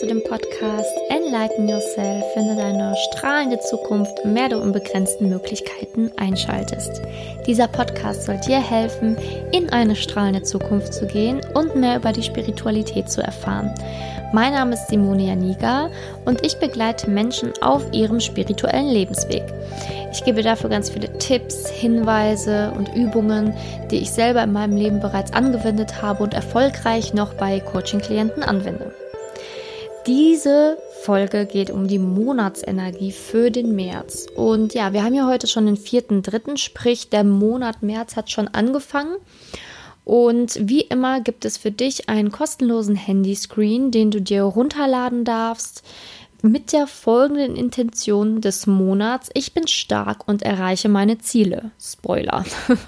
du den Podcast Enlighten Yourself, finde deine strahlende Zukunft, mehr du unbegrenzten Möglichkeiten einschaltest. Dieser Podcast soll dir helfen, in eine strahlende Zukunft zu gehen und mehr über die Spiritualität zu erfahren. Mein Name ist Simone Janiga und ich begleite Menschen auf ihrem spirituellen Lebensweg. Ich gebe dafür ganz viele Tipps, Hinweise und Übungen, die ich selber in meinem Leben bereits angewendet habe und erfolgreich noch bei Coaching-Klienten anwende. Diese Folge geht um die Monatsenergie für den März. Und ja, wir haben ja heute schon den vierten, dritten, sprich der Monat März hat schon angefangen. Und wie immer gibt es für dich einen kostenlosen Handyscreen, den du dir runterladen darfst mit der folgenden Intention des Monats. Ich bin stark und erreiche meine Ziele. Spoiler.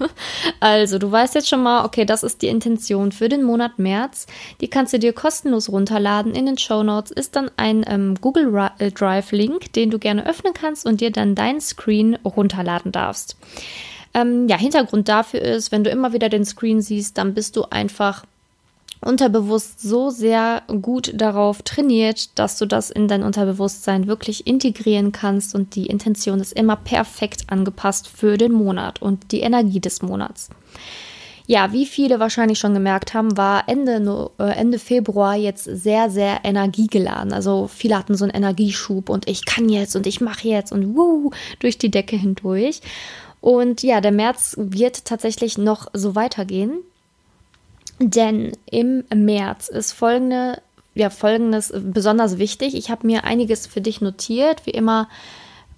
also, du weißt jetzt schon mal, okay, das ist die Intention für den Monat März. Die kannst du dir kostenlos runterladen. In den Show Notes ist dann ein ähm, Google äh, Drive Link, den du gerne öffnen kannst und dir dann dein Screen runterladen darfst. Ähm, ja, Hintergrund dafür ist, wenn du immer wieder den Screen siehst, dann bist du einfach unterbewusst so sehr gut darauf trainiert, dass du das in dein Unterbewusstsein wirklich integrieren kannst und die Intention ist immer perfekt angepasst für den Monat und die Energie des Monats. Ja, wie viele wahrscheinlich schon gemerkt haben, war Ende, äh, Ende Februar jetzt sehr, sehr energiegeladen. Also viele hatten so einen Energieschub und ich kann jetzt und ich mache jetzt und wuh, durch die Decke hindurch. Und ja, der März wird tatsächlich noch so weitergehen. Denn im März ist folgende, ja, folgendes besonders wichtig. Ich habe mir einiges für dich notiert. Wie immer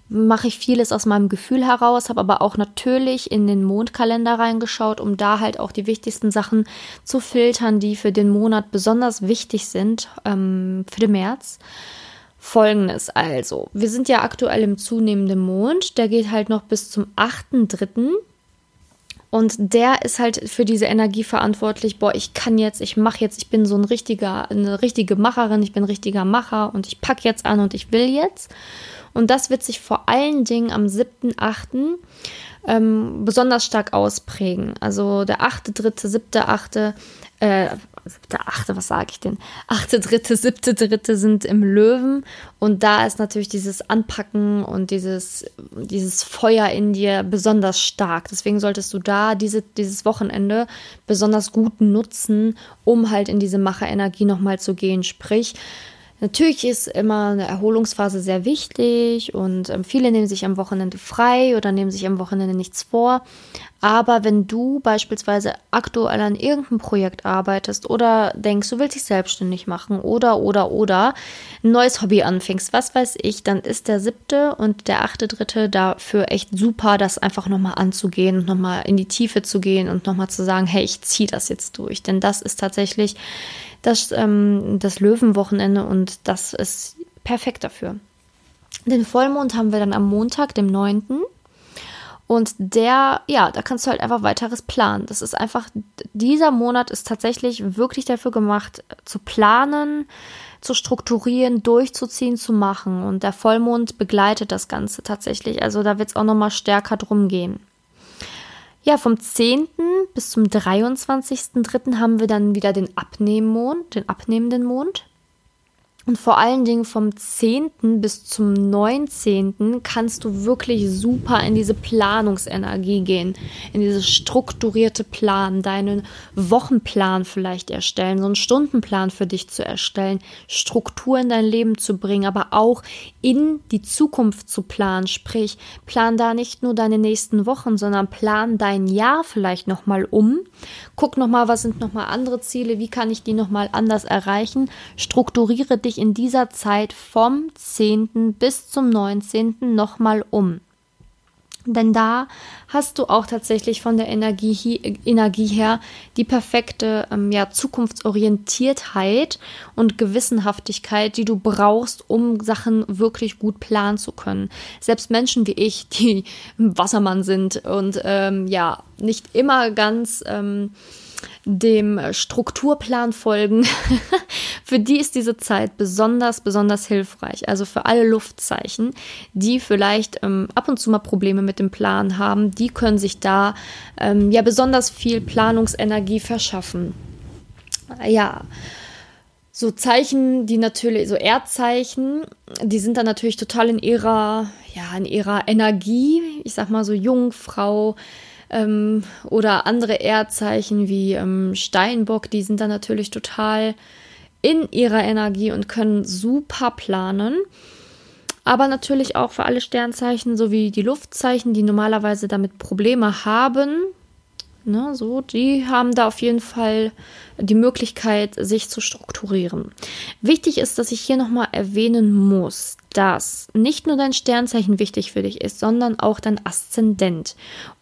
mache ich vieles aus meinem Gefühl heraus, habe aber auch natürlich in den Mondkalender reingeschaut, um da halt auch die wichtigsten Sachen zu filtern, die für den Monat besonders wichtig sind, ähm, für den März. Folgendes also, wir sind ja aktuell im zunehmenden Mond, der geht halt noch bis zum 8.3. Und der ist halt für diese Energie verantwortlich, boah, ich kann jetzt, ich mache jetzt, ich bin so ein richtiger, eine richtige Macherin, ich bin ein richtiger Macher und ich packe jetzt an und ich will jetzt. Und das wird sich vor allen Dingen am 7.8. Ähm, besonders stark ausprägen. Also der 8.3., 7.8., äh, siebte, achte, was sage ich denn? Achte, dritte, siebte, dritte sind im Löwen. Und da ist natürlich dieses Anpacken und dieses, dieses Feuer in dir besonders stark. Deswegen solltest du da diese, dieses Wochenende besonders gut nutzen, um halt in diese Macherenergie nochmal zu gehen. Sprich, Natürlich ist immer eine Erholungsphase sehr wichtig und ähm, viele nehmen sich am Wochenende frei oder nehmen sich am Wochenende nichts vor. Aber wenn du beispielsweise aktuell an irgendeinem Projekt arbeitest oder denkst, du willst dich selbstständig machen oder, oder, oder ein neues Hobby anfängst, was weiß ich, dann ist der siebte und der achte Dritte dafür echt super, das einfach nochmal anzugehen und nochmal in die Tiefe zu gehen und nochmal zu sagen, hey, ich ziehe das jetzt durch. Denn das ist tatsächlich das, ähm, das Löwenwochenende und das ist perfekt dafür. Den Vollmond haben wir dann am Montag, dem 9. Und der, ja, da kannst du halt einfach weiteres planen. Das ist einfach, dieser Monat ist tatsächlich wirklich dafür gemacht, zu planen, zu strukturieren, durchzuziehen, zu machen. Und der Vollmond begleitet das Ganze tatsächlich. Also da wird es auch nochmal stärker drum gehen. Ja, vom 10. bis zum 23.3. haben wir dann wieder den Abnehmmond, den abnehmenden Mond. Und vor allen Dingen vom 10. bis zum 19. kannst du wirklich super in diese Planungsenergie gehen, in dieses strukturierte Plan, deinen Wochenplan vielleicht erstellen, so einen Stundenplan für dich zu erstellen, Struktur in dein Leben zu bringen, aber auch in die Zukunft zu planen. Sprich, plan da nicht nur deine nächsten Wochen, sondern plan dein Jahr vielleicht nochmal um. Guck nochmal, was sind nochmal andere Ziele, wie kann ich die nochmal anders erreichen. Strukturiere dich in dieser Zeit vom 10. bis zum 19. nochmal um. Denn da hast du auch tatsächlich von der Energie, Energie her die perfekte ähm, ja, Zukunftsorientiertheit und Gewissenhaftigkeit, die du brauchst, um Sachen wirklich gut planen zu können. Selbst Menschen wie ich, die Wassermann sind und ähm, ja, nicht immer ganz. Ähm, dem Strukturplan folgen, für die ist diese Zeit besonders, besonders hilfreich. Also für alle Luftzeichen, die vielleicht ähm, ab und zu mal Probleme mit dem Plan haben, die können sich da ähm, ja besonders viel Planungsenergie verschaffen. Ja. So Zeichen, die natürlich, so Erdzeichen, die sind dann natürlich total in ihrer, ja, in ihrer Energie. Ich sag mal so Jungfrau ähm, oder andere Erdzeichen wie ähm, Steinbock, die sind dann natürlich total in ihrer Energie und können super planen. Aber natürlich auch für alle Sternzeichen sowie die Luftzeichen, die normalerweise damit Probleme haben, Ne, so, die haben da auf jeden Fall die Möglichkeit, sich zu strukturieren. Wichtig ist, dass ich hier nochmal erwähnen muss, dass nicht nur dein Sternzeichen wichtig für dich ist, sondern auch dein Aszendent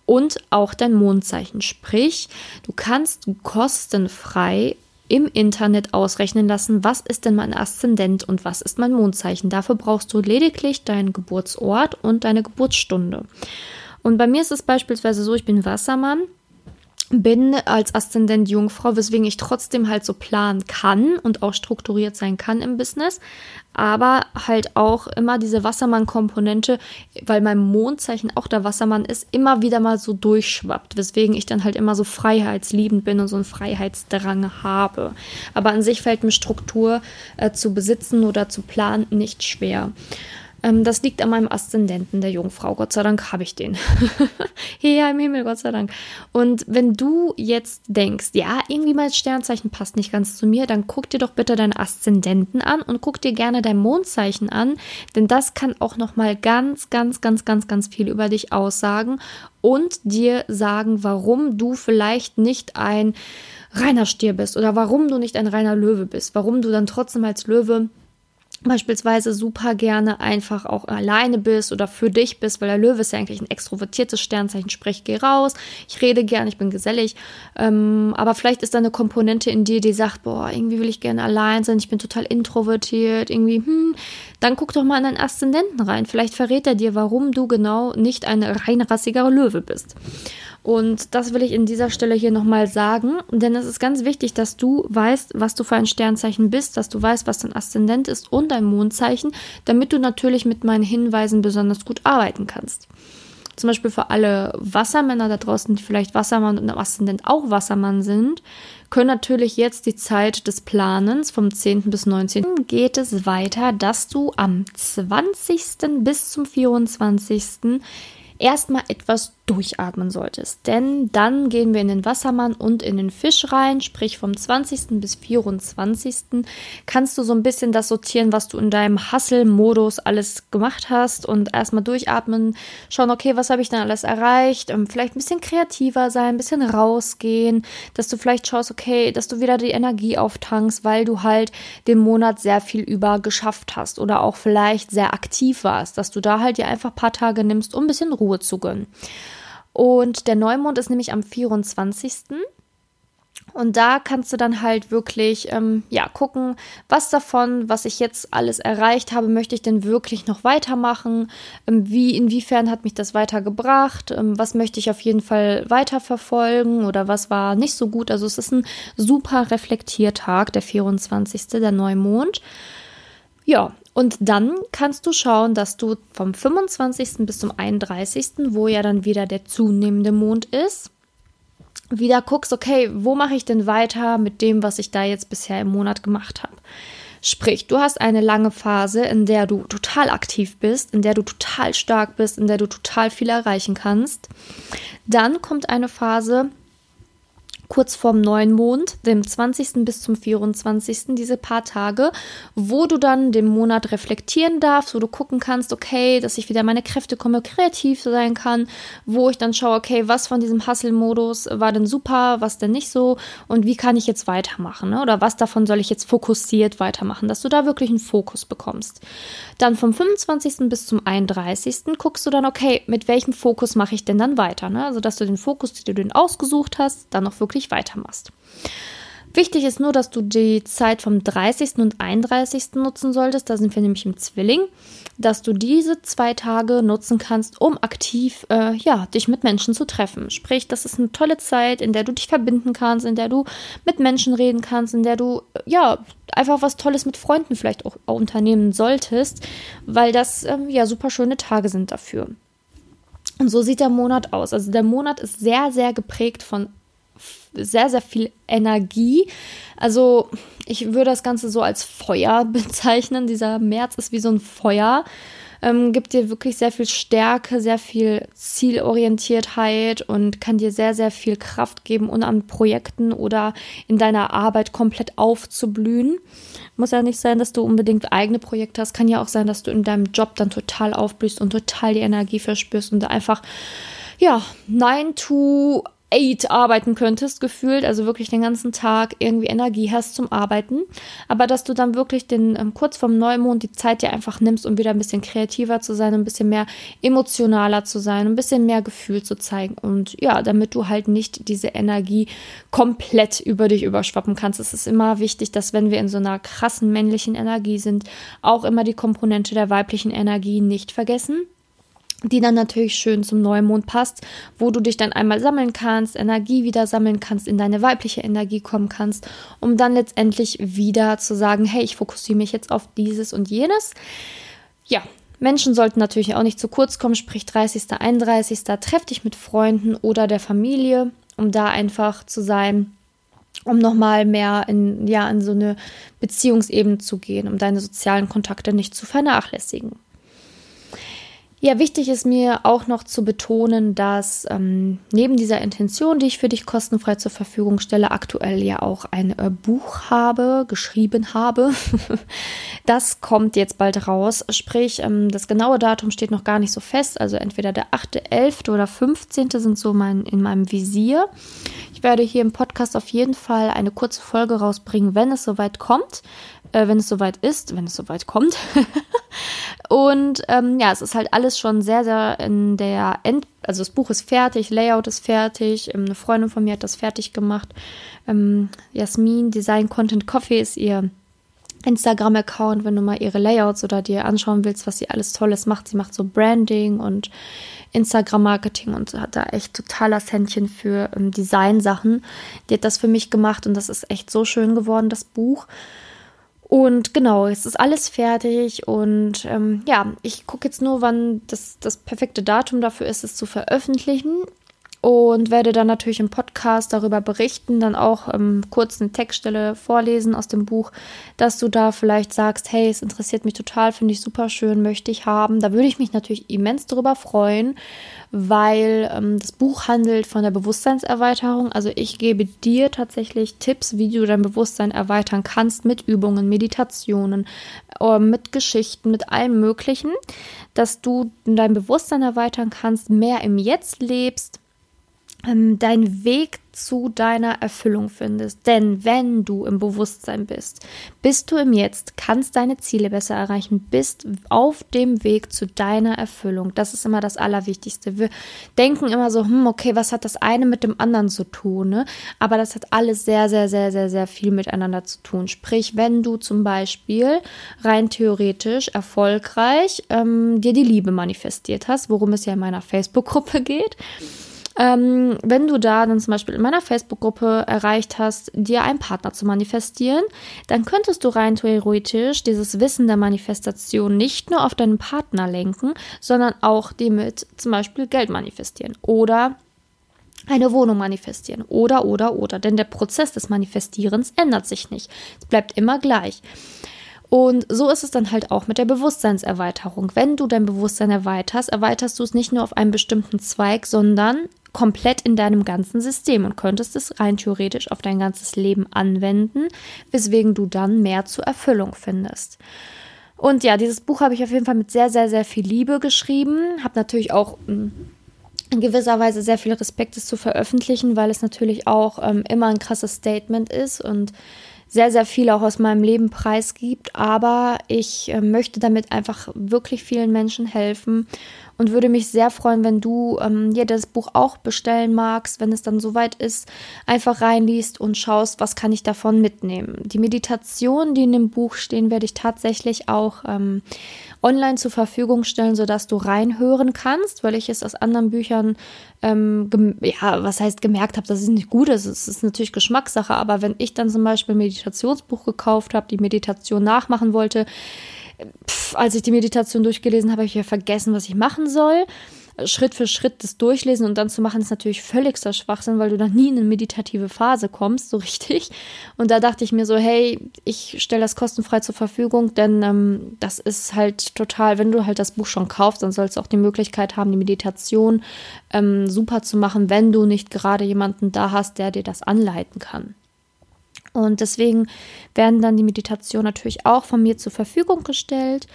und auch dein Mondzeichen. Sprich, du kannst kostenfrei im Internet ausrechnen lassen, was ist denn mein Aszendent und was ist mein Mondzeichen. Dafür brauchst du lediglich deinen Geburtsort und deine Geburtsstunde. Und bei mir ist es beispielsweise so, ich bin Wassermann bin als Aszendent Jungfrau, weswegen ich trotzdem halt so planen kann und auch strukturiert sein kann im Business, aber halt auch immer diese Wassermann-Komponente, weil mein Mondzeichen auch der Wassermann ist, immer wieder mal so durchschwappt, weswegen ich dann halt immer so freiheitsliebend bin und so einen Freiheitsdrang habe. Aber an sich fällt mir Struktur äh, zu besitzen oder zu planen nicht schwer. Ähm, das liegt an meinem Aszendenten der Jungfrau. Gott sei Dank habe ich den. ja, im Himmel, Gott sei Dank. Und wenn du jetzt denkst, ja, irgendwie mein Sternzeichen passt nicht ganz zu mir, dann guck dir doch bitte deinen Aszendenten an und guck dir gerne dein Mondzeichen an, denn das kann auch noch mal ganz, ganz, ganz, ganz, ganz viel über dich aussagen und dir sagen, warum du vielleicht nicht ein reiner Stier bist oder warum du nicht ein reiner Löwe bist, warum du dann trotzdem als Löwe beispielsweise super gerne einfach auch alleine bist oder für dich bist, weil der Löwe ist ja eigentlich ein extrovertiertes Sternzeichen, sprich, geh raus, ich rede gern, ich bin gesellig, ähm, aber vielleicht ist da eine Komponente in dir, die sagt, boah, irgendwie will ich gerne allein sein, ich bin total introvertiert, irgendwie, hm, dann guck doch mal in deinen Aszendenten rein, vielleicht verrät er dir, warum du genau nicht ein reinrassiger Löwe bist. Und das will ich in dieser Stelle hier nochmal sagen, denn es ist ganz wichtig, dass du weißt, was du für ein Sternzeichen bist, dass du weißt, was dein Aszendent ist und dein Mondzeichen, damit du natürlich mit meinen Hinweisen besonders gut arbeiten kannst. Zum Beispiel für alle Wassermänner da draußen, die vielleicht Wassermann und im Aszendent auch Wassermann sind, können natürlich jetzt die Zeit des Planens vom 10. bis 19. geht es weiter, dass du am 20. bis zum 24 erstmal etwas durchatmen solltest. Denn dann gehen wir in den Wassermann und in den Fisch rein, sprich vom 20. bis 24. kannst du so ein bisschen das sortieren, was du in deinem Hustle-Modus alles gemacht hast und erstmal durchatmen, schauen, okay, was habe ich denn alles erreicht, ähm, vielleicht ein bisschen kreativer sein, ein bisschen rausgehen, dass du vielleicht schaust, okay, dass du wieder die Energie auftankst, weil du halt den Monat sehr viel über geschafft hast oder auch vielleicht sehr aktiv warst, dass du da halt dir einfach ein paar Tage nimmst, um ein bisschen Ruhe zu gönnen. Und der Neumond ist nämlich am 24. Und da kannst du dann halt wirklich, ähm, ja, gucken, was davon, was ich jetzt alles erreicht habe, möchte ich denn wirklich noch weitermachen? Ähm, wie, inwiefern hat mich das weitergebracht? Ähm, was möchte ich auf jeden Fall weiterverfolgen oder was war nicht so gut? Also es ist ein super Reflektiertag, der 24. der Neumond. Ja, und dann kannst du schauen, dass du vom 25. bis zum 31., wo ja dann wieder der zunehmende Mond ist, wieder guckst, okay, wo mache ich denn weiter mit dem, was ich da jetzt bisher im Monat gemacht habe. Sprich, du hast eine lange Phase, in der du total aktiv bist, in der du total stark bist, in der du total viel erreichen kannst. Dann kommt eine Phase, kurz vorm neuen Mond, dem 20. bis zum 24. diese paar Tage, wo du dann den Monat reflektieren darfst, wo du gucken kannst, okay, dass ich wieder meine Kräfte komme, kreativ sein kann, wo ich dann schaue, okay, was von diesem Hustle-Modus war denn super, was denn nicht so und wie kann ich jetzt weitermachen ne? oder was davon soll ich jetzt fokussiert weitermachen, dass du da wirklich einen Fokus bekommst. Dann vom 25. bis zum 31. guckst du dann, okay, mit welchem Fokus mache ich denn dann weiter, ne? also dass du den Fokus, den du den ausgesucht hast, dann noch wirklich weitermachst. Wichtig ist nur, dass du die Zeit vom 30. und 31. nutzen solltest. Da sind wir nämlich im Zwilling, dass du diese zwei Tage nutzen kannst, um aktiv äh, ja, dich mit Menschen zu treffen. Sprich, das ist eine tolle Zeit, in der du dich verbinden kannst, in der du mit Menschen reden kannst, in der du ja einfach was Tolles mit Freunden vielleicht auch unternehmen solltest, weil das ähm, ja super schöne Tage sind dafür. Und so sieht der Monat aus. Also der Monat ist sehr, sehr geprägt von sehr, sehr viel Energie. Also ich würde das Ganze so als Feuer bezeichnen. Dieser März ist wie so ein Feuer ähm, gibt dir wirklich sehr viel Stärke, sehr viel Zielorientiertheit und kann dir sehr, sehr viel Kraft geben, um an Projekten oder in deiner Arbeit komplett aufzublühen. Muss ja nicht sein, dass du unbedingt eigene Projekte hast. Kann ja auch sein, dass du in deinem Job dann total aufblühst und total die Energie verspürst und einfach ja, 9 to eight arbeiten könntest, gefühlt, also wirklich den ganzen Tag irgendwie Energie hast zum Arbeiten, aber dass du dann wirklich den ähm, kurz vorm Neumond die Zeit dir einfach nimmst, um wieder ein bisschen kreativer zu sein, ein bisschen mehr emotionaler zu sein, ein bisschen mehr Gefühl zu zeigen. Und ja, damit du halt nicht diese Energie komplett über dich überschwappen kannst. Es ist immer wichtig, dass wenn wir in so einer krassen männlichen Energie sind, auch immer die Komponente der weiblichen Energie nicht vergessen die dann natürlich schön zum Neumond passt, wo du dich dann einmal sammeln kannst, Energie wieder sammeln kannst, in deine weibliche Energie kommen kannst, um dann letztendlich wieder zu sagen, hey, ich fokussiere mich jetzt auf dieses und jenes. Ja, Menschen sollten natürlich auch nicht zu kurz kommen, sprich 30., 31. Treff dich mit Freunden oder der Familie, um da einfach zu sein, um nochmal mehr in, ja, in so eine Beziehungsebene zu gehen, um deine sozialen Kontakte nicht zu vernachlässigen. Ja, wichtig ist mir auch noch zu betonen, dass ähm, neben dieser Intention, die ich für dich kostenfrei zur Verfügung stelle, aktuell ja auch ein äh, Buch habe, geschrieben habe. das kommt jetzt bald raus. Sprich, ähm, das genaue Datum steht noch gar nicht so fest. Also entweder der 8., oder 15. sind so mein, in meinem Visier. Ich werde hier im Podcast auf jeden Fall eine kurze Folge rausbringen, wenn es soweit kommt äh, wenn es soweit ist, wenn es soweit kommt. und ähm, ja, es ist halt alles schon sehr, sehr in der End, also das Buch ist fertig, Layout ist fertig, ähm, eine Freundin von mir hat das fertig gemacht. Ähm, Jasmin Design Content Coffee ist ihr Instagram-Account, wenn du mal ihre Layouts oder dir anschauen willst, was sie alles Tolles macht. Sie macht so Branding und Instagram-Marketing und hat da echt totaler Händchen für ähm, Design-Sachen. Die hat das für mich gemacht und das ist echt so schön geworden, das Buch. Und genau, es ist alles fertig und ähm, ja, ich gucke jetzt nur, wann das, das perfekte Datum dafür ist, es zu veröffentlichen und werde dann natürlich im Podcast darüber berichten, dann auch ähm, kurz eine Textstelle vorlesen aus dem Buch, dass du da vielleicht sagst, hey, es interessiert mich total, finde ich super schön, möchte ich haben. Da würde ich mich natürlich immens darüber freuen weil ähm, das Buch handelt von der Bewusstseinserweiterung. Also ich gebe dir tatsächlich Tipps, wie du dein Bewusstsein erweitern kannst mit Übungen, Meditationen, äh, mit Geschichten, mit allem Möglichen, dass du dein Bewusstsein erweitern kannst, mehr im Jetzt lebst, ähm, deinen Weg zu deiner Erfüllung findest. Denn wenn du im Bewusstsein bist, bist du im Jetzt, kannst deine Ziele besser erreichen, bist auf dem Weg zu deiner Erfüllung. Das ist immer das Allerwichtigste. Wir denken immer so, hm, okay, was hat das eine mit dem anderen zu tun? Ne? Aber das hat alles sehr, sehr, sehr, sehr, sehr viel miteinander zu tun. Sprich, wenn du zum Beispiel rein theoretisch erfolgreich ähm, dir die Liebe manifestiert hast, worum es ja in meiner Facebook-Gruppe geht, ähm, wenn du da dann zum Beispiel in meiner Facebook-Gruppe erreicht hast, dir einen Partner zu manifestieren, dann könntest du rein theoretisch dieses Wissen der Manifestation nicht nur auf deinen Partner lenken, sondern auch damit zum Beispiel Geld manifestieren oder eine Wohnung manifestieren oder oder oder. Denn der Prozess des Manifestierens ändert sich nicht. Es bleibt immer gleich. Und so ist es dann halt auch mit der Bewusstseinserweiterung. Wenn du dein Bewusstsein erweiterst, erweiterst du es nicht nur auf einen bestimmten Zweig, sondern komplett in deinem ganzen System und könntest es rein theoretisch auf dein ganzes Leben anwenden, weswegen du dann mehr zur Erfüllung findest. Und ja, dieses Buch habe ich auf jeden Fall mit sehr, sehr, sehr viel Liebe geschrieben. Habe natürlich auch hm, in gewisser Weise sehr viel Respekt, es zu veröffentlichen, weil es natürlich auch ähm, immer ein krasses Statement ist und sehr, sehr viel auch aus meinem Leben preisgibt. Aber ich äh, möchte damit einfach wirklich vielen Menschen helfen und würde mich sehr freuen, wenn du ähm, dir das Buch auch bestellen magst, wenn es dann soweit ist, einfach reinliest und schaust, was kann ich davon mitnehmen. Die Meditationen, die in dem Buch stehen, werde ich tatsächlich auch ähm, online zur Verfügung stellen, sodass du reinhören kannst, weil ich es aus anderen Büchern, ähm, ja, was heißt gemerkt habe, dass es nicht gut ist. Es ist natürlich Geschmackssache, aber wenn ich dann zum Beispiel ein Meditationsbuch gekauft habe, die Meditation nachmachen wollte, pff, als ich die Meditation durchgelesen habe, habe ich ja vergessen, was ich machen soll. Schritt für Schritt das durchlesen und dann zu machen, ist natürlich völligster Schwachsinn, weil du dann nie in eine meditative Phase kommst, so richtig. Und da dachte ich mir so, hey, ich stelle das kostenfrei zur Verfügung, denn ähm, das ist halt total, wenn du halt das Buch schon kaufst, dann sollst du auch die Möglichkeit haben, die Meditation ähm, super zu machen, wenn du nicht gerade jemanden da hast, der dir das anleiten kann. Und deswegen werden dann die Meditationen natürlich auch von mir zur Verfügung gestellt.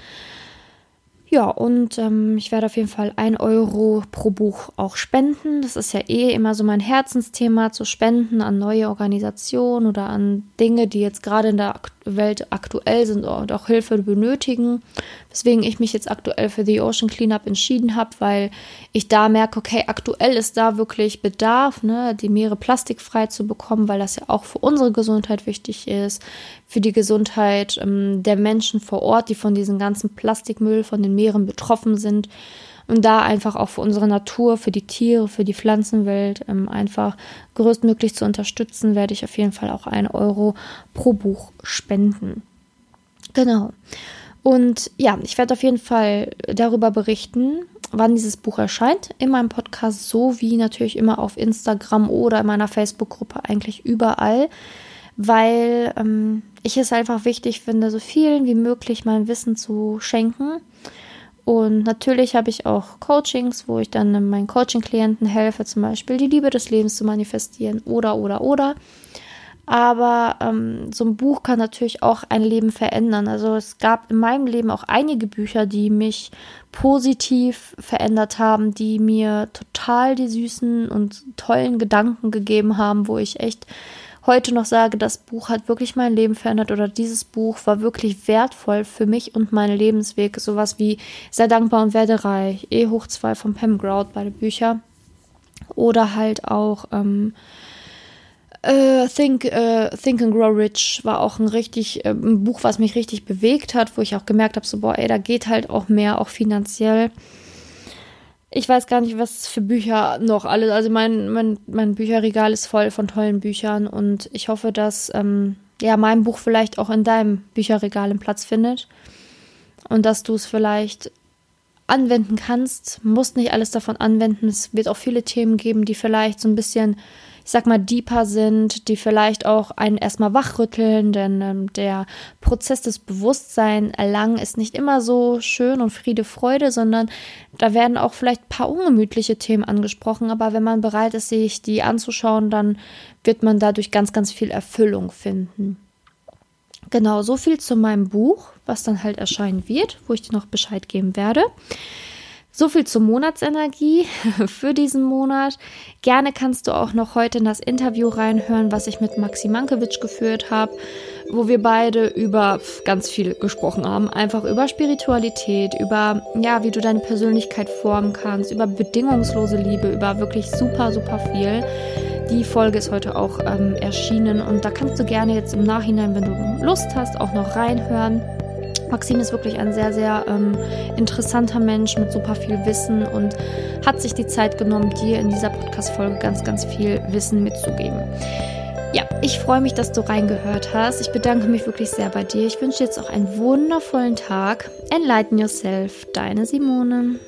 Ja, und ähm, ich werde auf jeden Fall ein Euro pro Buch auch spenden. Das ist ja eh immer so mein Herzensthema, zu spenden an neue Organisationen oder an Dinge, die jetzt gerade in der Welt aktuell sind und auch Hilfe benötigen. Weswegen ich mich jetzt aktuell für The Ocean Cleanup entschieden habe, weil ich da merke, okay, aktuell ist da wirklich Bedarf, ne, die Meere plastikfrei zu bekommen, weil das ja auch für unsere Gesundheit wichtig ist, für die Gesundheit ähm, der Menschen vor Ort, die von diesem ganzen Plastikmüll von den Meeren betroffen sind und da einfach auch für unsere Natur, für die Tiere, für die Pflanzenwelt ähm, einfach größtmöglich zu unterstützen, werde ich auf jeden Fall auch ein Euro pro Buch spenden. Genau. Und ja, ich werde auf jeden Fall darüber berichten, wann dieses Buch erscheint. In meinem Podcast, sowie natürlich immer auf Instagram oder in meiner Facebook-Gruppe, eigentlich überall, weil ähm, ich es einfach wichtig finde, so vielen wie möglich mein Wissen zu schenken. Und natürlich habe ich auch Coachings, wo ich dann meinen Coaching-Klienten helfe, zum Beispiel die Liebe des Lebens zu manifestieren oder, oder, oder. Aber ähm, so ein Buch kann natürlich auch ein Leben verändern. Also es gab in meinem Leben auch einige Bücher, die mich positiv verändert haben, die mir total die süßen und tollen Gedanken gegeben haben, wo ich echt heute noch sage, das Buch hat wirklich mein Leben verändert oder dieses Buch war wirklich wertvoll für mich und meinen Lebensweg. Sowas wie Sehr dankbar und werde reich, E hoch 2 von Pam Grout, beide Bücher. Oder halt auch ähm, äh, Think, äh, Think and Grow Rich war auch ein richtig äh, ein Buch, was mich richtig bewegt hat, wo ich auch gemerkt habe, so boah, ey, da geht halt auch mehr, auch finanziell ich weiß gar nicht, was für Bücher noch alle. Also mein, mein, mein Bücherregal ist voll von tollen Büchern und ich hoffe, dass ähm, ja mein Buch vielleicht auch in deinem Bücherregal einen Platz findet und dass du es vielleicht anwenden kannst. Musst nicht alles davon anwenden. Es wird auch viele Themen geben, die vielleicht so ein bisschen sag mal, deeper sind, die vielleicht auch einen erstmal wachrütteln, denn ähm, der Prozess des Bewusstsein erlangen ist nicht immer so schön und Friede, Freude, sondern da werden auch vielleicht ein paar ungemütliche Themen angesprochen, aber wenn man bereit ist, sich die anzuschauen, dann wird man dadurch ganz, ganz viel Erfüllung finden. Genau, so viel zu meinem Buch, was dann halt erscheinen wird, wo ich dir noch Bescheid geben werde. So viel zur Monatsenergie für diesen Monat. Gerne kannst du auch noch heute in das Interview reinhören, was ich mit Maxi Mankiewicz geführt habe, wo wir beide über ganz viel gesprochen haben. Einfach über Spiritualität, über, ja, wie du deine Persönlichkeit formen kannst, über bedingungslose Liebe, über wirklich super, super viel. Die Folge ist heute auch ähm, erschienen und da kannst du gerne jetzt im Nachhinein, wenn du Lust hast, auch noch reinhören. Maxim ist wirklich ein sehr, sehr ähm, interessanter Mensch mit super viel Wissen und hat sich die Zeit genommen, dir in dieser Podcast-Folge ganz, ganz viel Wissen mitzugeben. Ja, ich freue mich, dass du reingehört hast. Ich bedanke mich wirklich sehr bei dir. Ich wünsche dir jetzt auch einen wundervollen Tag. Enlighten yourself, deine Simone.